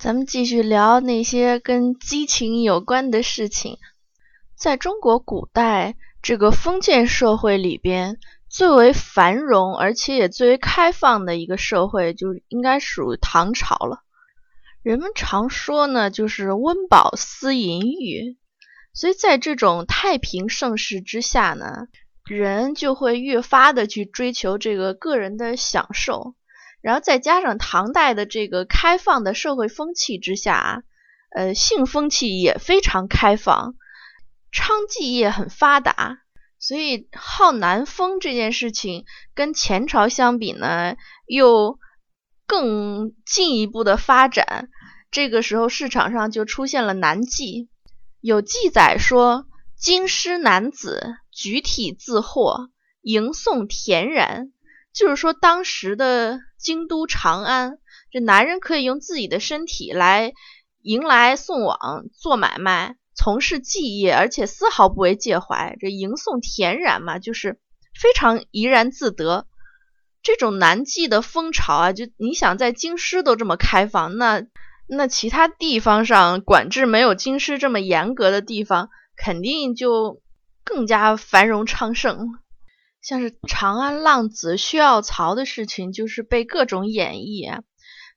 咱们继续聊那些跟激情有关的事情。在中国古代这个封建社会里边，最为繁荣而且也最为开放的一个社会，就应该属于唐朝了。人们常说呢，就是温饱思淫欲，所以在这种太平盛世之下呢，人就会越发的去追求这个个人的享受。然后再加上唐代的这个开放的社会风气之下，呃，性风气也非常开放，娼妓业很发达，所以好男风这件事情跟前朝相比呢，又更进一步的发展。这个时候市场上就出现了男妓，有记载说，京师男子举体自惑，迎送恬然。就是说，当时的京都长安，这男人可以用自己的身体来迎来送往、做买卖、从事妓业，而且丝毫不为介怀。这迎送田然嘛，就是非常怡然自得。这种男妓的风潮啊，就你想在京师都这么开放，那那其他地方上管制没有京师这么严格的地方，肯定就更加繁荣昌盛。像是长安浪子薛耀曹的事情，就是被各种演绎啊，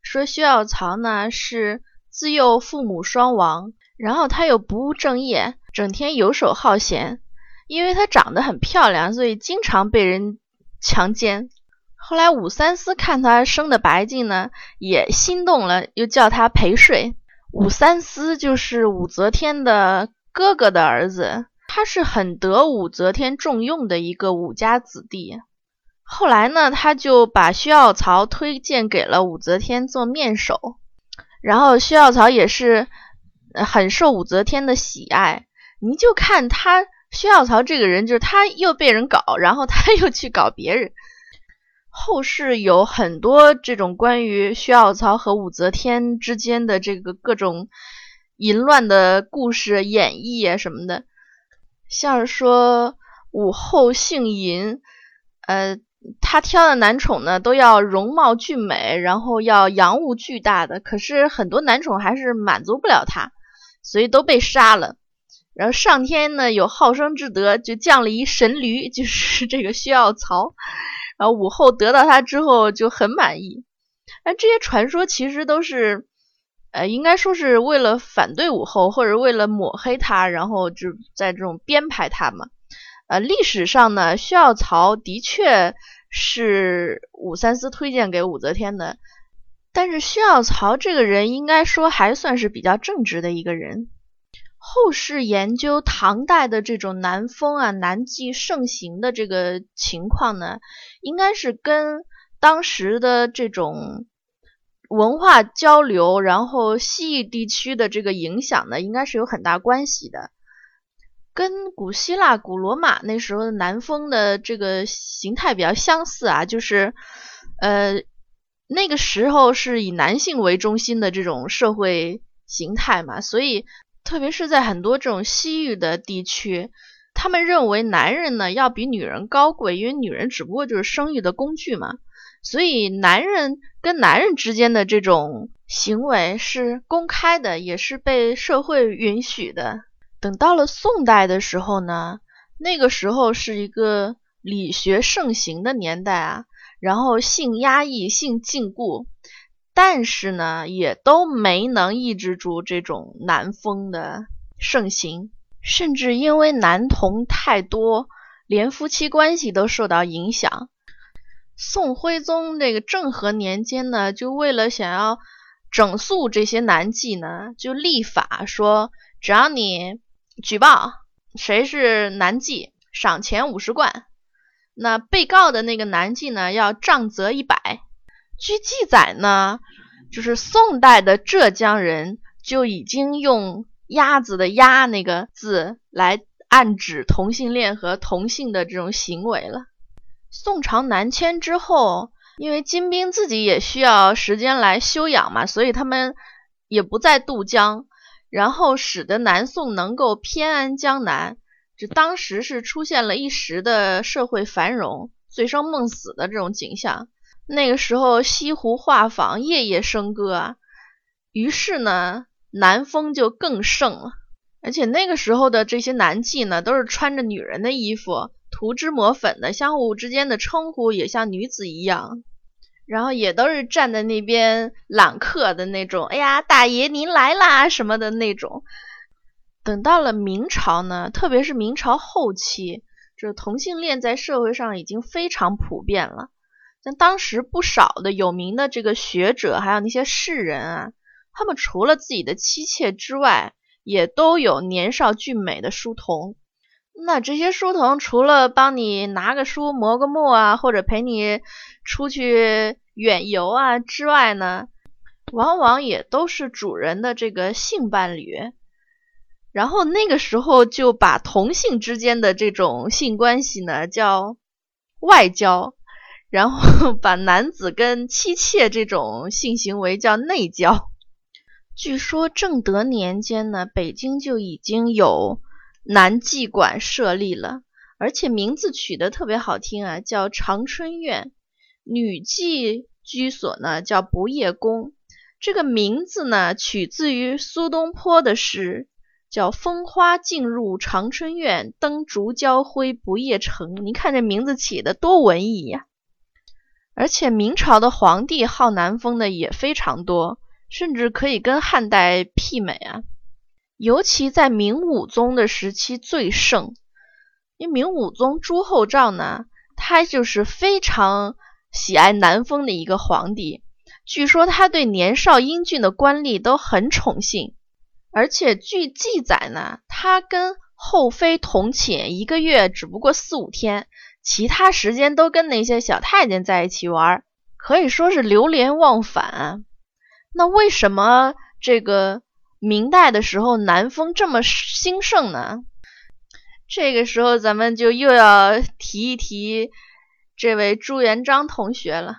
说薛耀曹呢是自幼父母双亡，然后他又不务正业，整天游手好闲。因为他长得很漂亮，所以经常被人强奸。后来武三思看他生的白净呢，也心动了，又叫他陪睡。武三思就是武则天的哥哥的儿子。他是很得武则天重用的一个武家子弟，后来呢，他就把薛耀曹推荐给了武则天做面首，然后薛耀曹也是很受武则天的喜爱。你就看他薛耀曹这个人，就是他又被人搞，然后他又去搞别人。后世有很多这种关于薛耀曹和武则天之间的这个各种淫乱的故事演绎啊什么的。像是说武后姓淫，呃，她挑的男宠呢都要容貌俊美，然后要洋务巨大的。可是很多男宠还是满足不了她，所以都被杀了。然后上天呢有好生之德，就降了一神驴，就是这个薛耀曹。然后武后得到他之后就很满意。那这些传说其实都是。呃，应该说是为了反对武后，或者为了抹黑她，然后就在这种编排她嘛。呃，历史上呢，薛耀曹的确是武三思推荐给武则天的，但是薛耀曹这个人应该说还算是比较正直的一个人。后世研究唐代的这种南风啊、南妓盛行的这个情况呢，应该是跟当时的这种。文化交流，然后西域地区的这个影响呢，应该是有很大关系的，跟古希腊、古罗马那时候的南风的这个形态比较相似啊，就是，呃，那个时候是以男性为中心的这种社会形态嘛，所以特别是在很多这种西域的地区，他们认为男人呢要比女人高贵，因为女人只不过就是生育的工具嘛。所以，男人跟男人之间的这种行为是公开的，也是被社会允许的。等到了宋代的时候呢，那个时候是一个理学盛行的年代啊，然后性压抑、性禁锢，但是呢，也都没能抑制住这种男风的盛行，甚至因为男童太多，连夫妻关系都受到影响。宋徽宗这个政和年间呢，就为了想要整肃这些男妓呢，就立法说，只要你举报谁是男妓，赏钱五十贯。那被告的那个男妓呢，要杖责一百。据记载呢，就是宋代的浙江人就已经用“鸭子”的“鸭”那个字来暗指同性恋和同性的这种行为了。宋朝南迁之后，因为金兵自己也需要时间来休养嘛，所以他们也不再渡江，然后使得南宋能够偏安江南。这当时是出现了一时的社会繁荣，醉生梦死的这种景象。那个时候西湖画舫夜夜笙歌啊，于是呢，南风就更盛了。而且那个时候的这些男妓呢，都是穿着女人的衣服，涂脂抹粉的，相互之间的称呼也像女子一样，然后也都是站在那边揽客的那种。哎呀，大爷您来啦什么的那种。等到了明朝呢，特别是明朝后期，这同性恋在社会上已经非常普遍了。像当时不少的有名的这个学者，还有那些士人啊，他们除了自己的妻妾之外，也都有年少俊美的书童，那这些书童除了帮你拿个书、磨个墨啊，或者陪你出去远游啊之外呢，往往也都是主人的这个性伴侣。然后那个时候就把同性之间的这种性关系呢叫外交，然后把男子跟妻妾这种性行为叫内交。据说正德年间呢，北京就已经有男妓馆设立了，而且名字取得特别好听啊，叫长春院；女妓居所呢叫不夜宫。这个名字呢取自于苏东坡的诗，叫“风花尽入长春院，灯烛交辉不夜城”。你看这名字起的多文艺呀！而且明朝的皇帝好男风的也非常多。甚至可以跟汉代媲美啊！尤其在明武宗的时期最盛，因为明武宗朱厚照呢，他就是非常喜爱南风的一个皇帝。据说他对年少英俊的官吏都很宠幸，而且据记载呢，他跟后妃同寝一个月只不过四五天，其他时间都跟那些小太监在一起玩，可以说是流连忘返。那为什么这个明代的时候南风这么兴盛呢？这个时候咱们就又要提一提这位朱元璋同学了。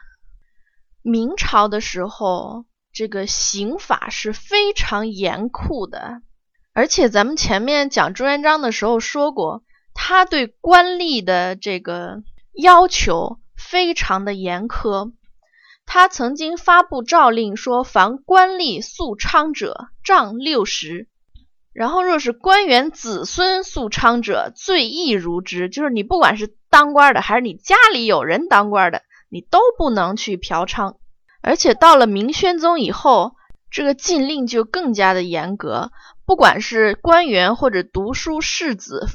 明朝的时候，这个刑法是非常严酷的，而且咱们前面讲朱元璋的时候说过，他对官吏的这个要求非常的严苛。他曾经发布诏令说，凡官吏宿娼者，杖六十；然后若是官员子孙宿娼者，罪亦如之。就是你不管是当官的，还是你家里有人当官的，你都不能去嫖娼。而且到了明宣宗以后，这个禁令就更加的严格，不管是官员或者读书士子，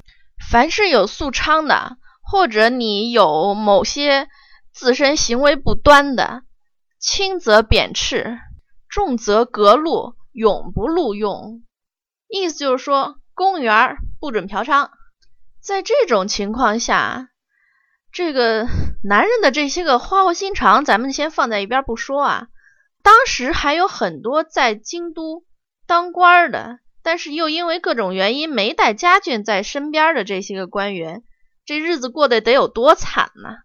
凡是有宿娼的，或者你有某些自身行为不端的。轻则贬斥，重则革禄，永不录用。意思就是说，公务员不准嫖娼。在这种情况下，这个男人的这些个花花心肠，咱们先放在一边不说啊。当时还有很多在京都当官的，但是又因为各种原因没带家眷在身边的这些个官员，这日子过得得有多惨呢？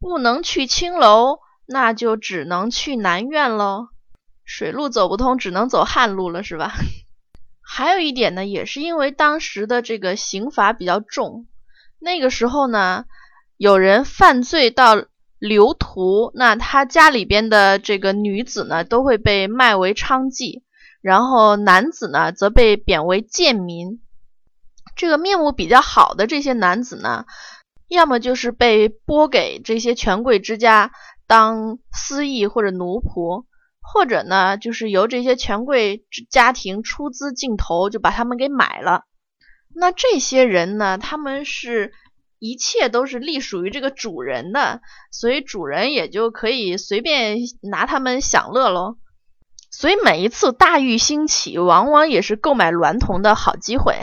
不能去青楼。那就只能去南苑喽，水路走不通，只能走旱路了，是吧？还有一点呢，也是因为当时的这个刑罚比较重，那个时候呢，有人犯罪到流徒，那他家里边的这个女子呢，都会被卖为娼妓，然后男子呢，则被贬为贱民。这个面目比较好的这些男子呢，要么就是被拨给这些权贵之家。当私役或者奴仆，或者呢，就是由这些权贵家庭出资进头，就把他们给买了。那这些人呢，他们是一切都是隶属于这个主人的，所以主人也就可以随便拿他们享乐喽。所以每一次大狱兴起，往往也是购买娈童的好机会。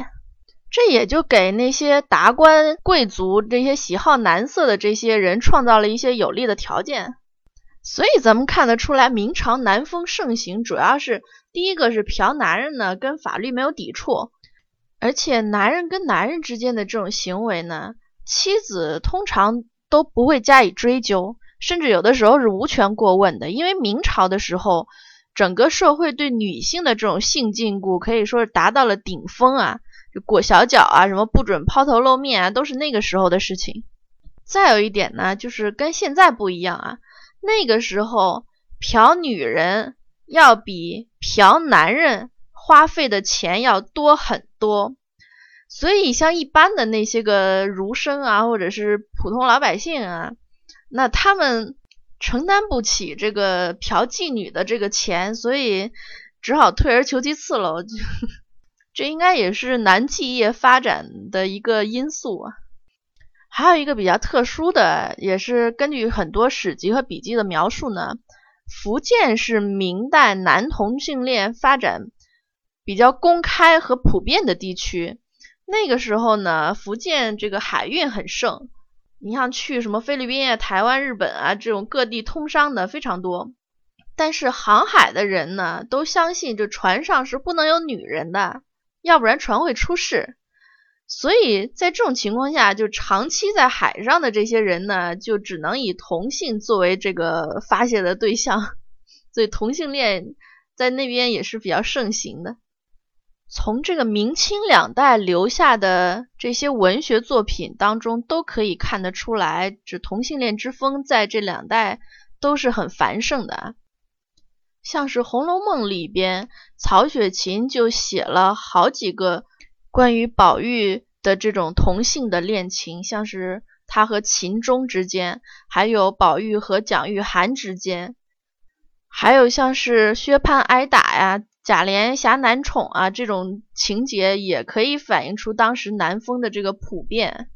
这也就给那些达官贵族、这些喜好男色的这些人创造了一些有利的条件。所以咱们看得出来，明朝男风盛行，主要是第一个是嫖男人呢，跟法律没有抵触，而且男人跟男人之间的这种行为呢，妻子通常都不会加以追究，甚至有的时候是无权过问的。因为明朝的时候，整个社会对女性的这种性禁锢可以说是达到了顶峰啊，就裹小脚啊，什么不准抛头露面啊，都是那个时候的事情。再有一点呢，就是跟现在不一样啊。那个时候，嫖女人要比嫖男人花费的钱要多很多。所以，像一般的那些个儒生啊，或者是普通老百姓啊，那他们承担不起这个嫖妓女的这个钱，所以只好退而求其次喽。这应该也是男妓业发展的一个因素啊。还有一个比较特殊的，也是根据很多史籍和笔记的描述呢，福建是明代男同性恋发展比较公开和普遍的地区。那个时候呢，福建这个海运很盛，你像去什么菲律宾啊、台湾、日本啊这种各地通商的非常多。但是航海的人呢，都相信这船上是不能有女人的，要不然船会出事。所以在这种情况下，就长期在海上的这些人呢，就只能以同性作为这个发泄的对象，所以同性恋在那边也是比较盛行的。从这个明清两代留下的这些文学作品当中，都可以看得出来，这同性恋之风在这两代都是很繁盛的。像是《红楼梦》里边，曹雪芹就写了好几个关于宝玉的这种同性的恋情，像是他和秦钟之间，还有宝玉和蒋玉菡之间，还有像是薛蟠挨打呀。贾琏侠男宠啊，这种情节也可以反映出当时南风的这个普遍。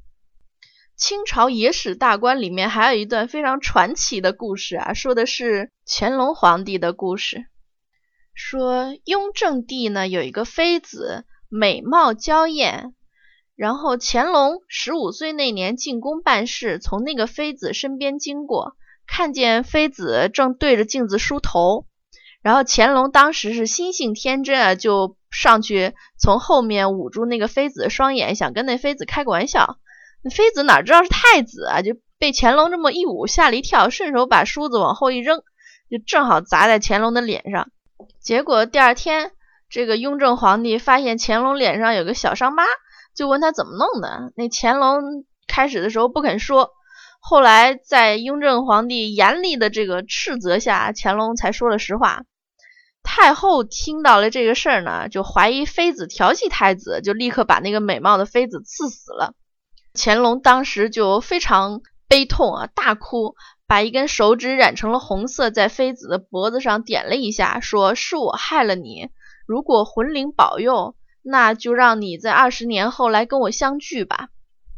清朝野史大观里面还有一段非常传奇的故事啊，说的是乾隆皇帝的故事。说雍正帝呢有一个妃子，美貌娇艳，然后乾隆十五岁那年进宫办事，从那个妃子身边经过，看见妃子正对着镜子梳头。然后乾隆当时是心性天真啊，就上去从后面捂住那个妃子的双眼，想跟那妃子开个玩笑。妃子哪知道是太子啊，就被乾隆这么一捂吓了一跳，顺手把梳子往后一扔，就正好砸在乾隆的脸上。结果第二天，这个雍正皇帝发现乾隆脸上有个小伤疤，就问他怎么弄的。那乾隆开始的时候不肯说，后来在雍正皇帝严厉的这个斥责下，乾隆才说了实话。太后听到了这个事儿呢，就怀疑妃子调戏太子，就立刻把那个美貌的妃子赐死了。乾隆当时就非常悲痛啊，大哭，把一根手指染成了红色，在妃子的脖子上点了一下，说是我害了你。如果魂灵保佑，那就让你在二十年后来跟我相聚吧。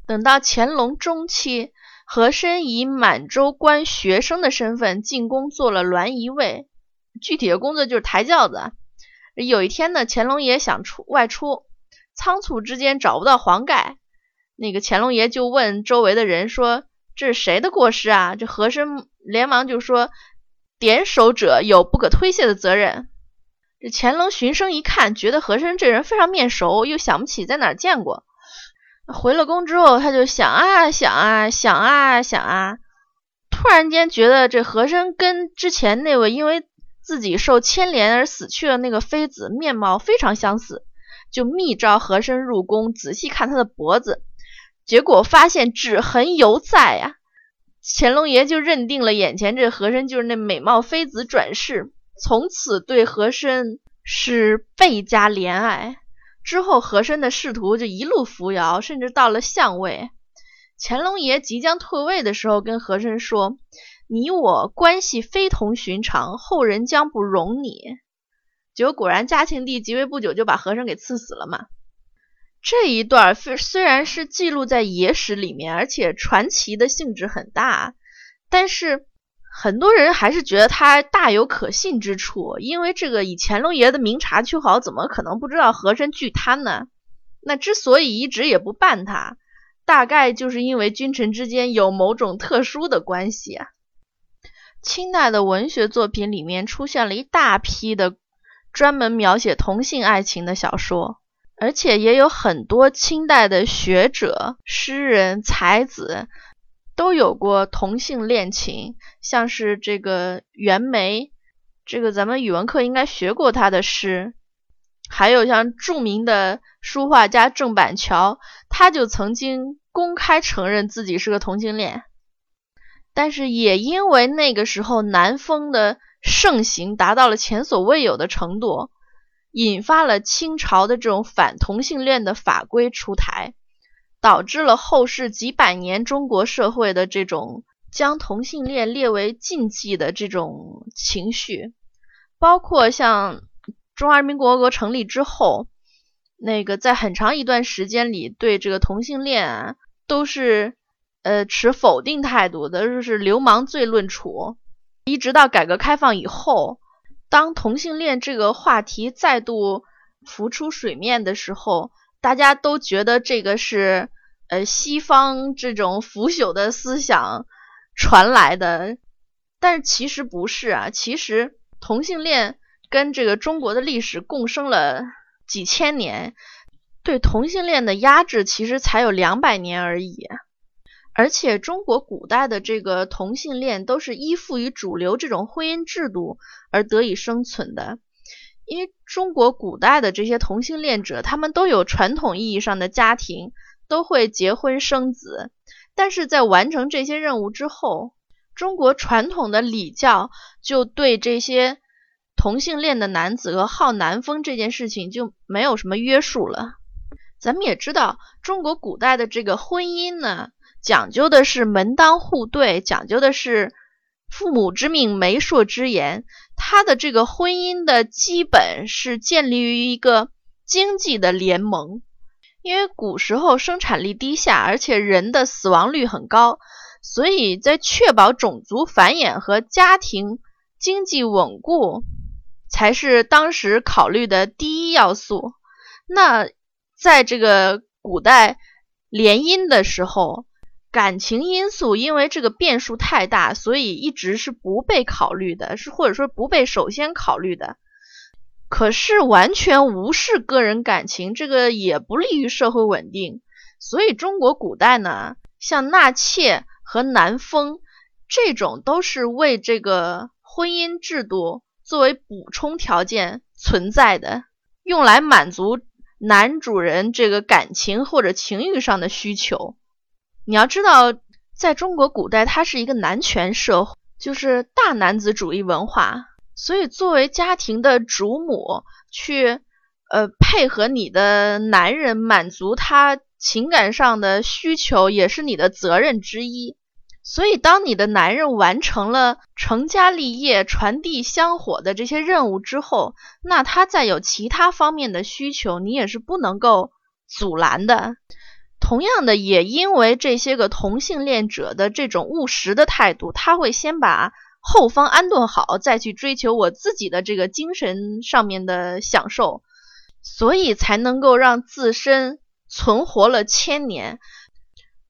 等到乾隆中期，和珅以满洲官学生的身份进宫做了銮仪卫。具体的工作就是抬轿子。有一天呢，乾隆爷想出外出，仓促之间找不到黄盖，那个乾隆爷就问周围的人说：“这是谁的过失啊？”这和珅连忙就说：“点首者有不可推卸的责任。”这乾隆循声一看，觉得和珅这人非常面熟，又想不起在哪儿见过。回了宫之后，他就想啊想啊想啊想啊，突然间觉得这和珅跟之前那位因为。自己受牵连而死去的那个妃子面貌非常相似，就密召和珅入宫仔细看他的脖子，结果发现指痕犹在呀。乾隆爷就认定了眼前这和珅就是那美貌妃子转世，从此对和珅是倍加怜爱。之后和珅的仕途就一路扶摇，甚至到了相位。乾隆爷即将退位的时候，跟和珅说。你我关系非同寻常，后人将不容你。结果果然，嘉庆帝即位不久就把和珅给赐死了嘛。这一段虽虽然是记录在野史里面，而且传奇的性质很大，但是很多人还是觉得他大有可信之处。因为这个以乾隆爷的明察秋毫，怎么可能不知道和珅巨贪呢？那之所以一直也不办他，大概就是因为君臣之间有某种特殊的关系啊。清代的文学作品里面出现了一大批的专门描写同性爱情的小说，而且也有很多清代的学者、诗人、才子都有过同性恋情，像是这个袁枚，这个咱们语文课应该学过他的诗，还有像著名的书画家郑板桥，他就曾经公开承认自己是个同性恋。但是也因为那个时候南风的盛行，达到了前所未有的程度，引发了清朝的这种反同性恋的法规出台，导致了后世几百年中国社会的这种将同性恋列为禁忌的这种情绪，包括像中华人民共和国成立之后。那个在很长一段时间里，对这个同性恋啊，都是呃持否定态度的，就是流氓罪论处。一直到改革开放以后，当同性恋这个话题再度浮出水面的时候，大家都觉得这个是呃西方这种腐朽的思想传来的，但是其实不是啊，其实同性恋跟这个中国的历史共生了。几千年对同性恋的压制，其实才有两百年而已。而且中国古代的这个同性恋都是依附于主流这种婚姻制度而得以生存的。因为中国古代的这些同性恋者，他们都有传统意义上的家庭，都会结婚生子。但是在完成这些任务之后，中国传统的礼教就对这些。同性恋的男子和好男风这件事情就没有什么约束了。咱们也知道，中国古代的这个婚姻呢，讲究的是门当户对，讲究的是父母之命、媒妁之言。他的这个婚姻的基本是建立于一个经济的联盟，因为古时候生产力低下，而且人的死亡率很高，所以在确保种族繁衍和家庭经济稳固。才是当时考虑的第一要素。那在这个古代联姻的时候，感情因素因为这个变数太大，所以一直是不被考虑的，是或者说不被首先考虑的。可是完全无视个人感情，这个也不利于社会稳定。所以中国古代呢，像纳妾和男封这种，都是为这个婚姻制度。作为补充条件存在的，用来满足男主人这个感情或者情欲上的需求。你要知道，在中国古代，它是一个男权社会，就是大男子主义文化，所以作为家庭的主母，去呃配合你的男人满足他情感上的需求，也是你的责任之一。所以，当你的男人完成了成家立业、传递香火的这些任务之后，那他再有其他方面的需求，你也是不能够阻拦的。同样的，也因为这些个同性恋者的这种务实的态度，他会先把后方安顿好，再去追求我自己的这个精神上面的享受，所以才能够让自身存活了千年。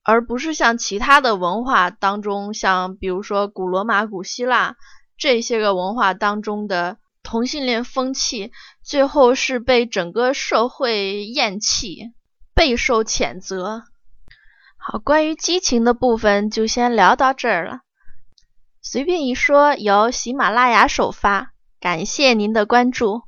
而不是像其他的文化当中，像比如说古罗马、古希腊这些个文化当中的同性恋风气，最后是被整个社会厌弃，备受谴责。好，关于激情的部分就先聊到这儿了。随便一说，由喜马拉雅首发，感谢您的关注。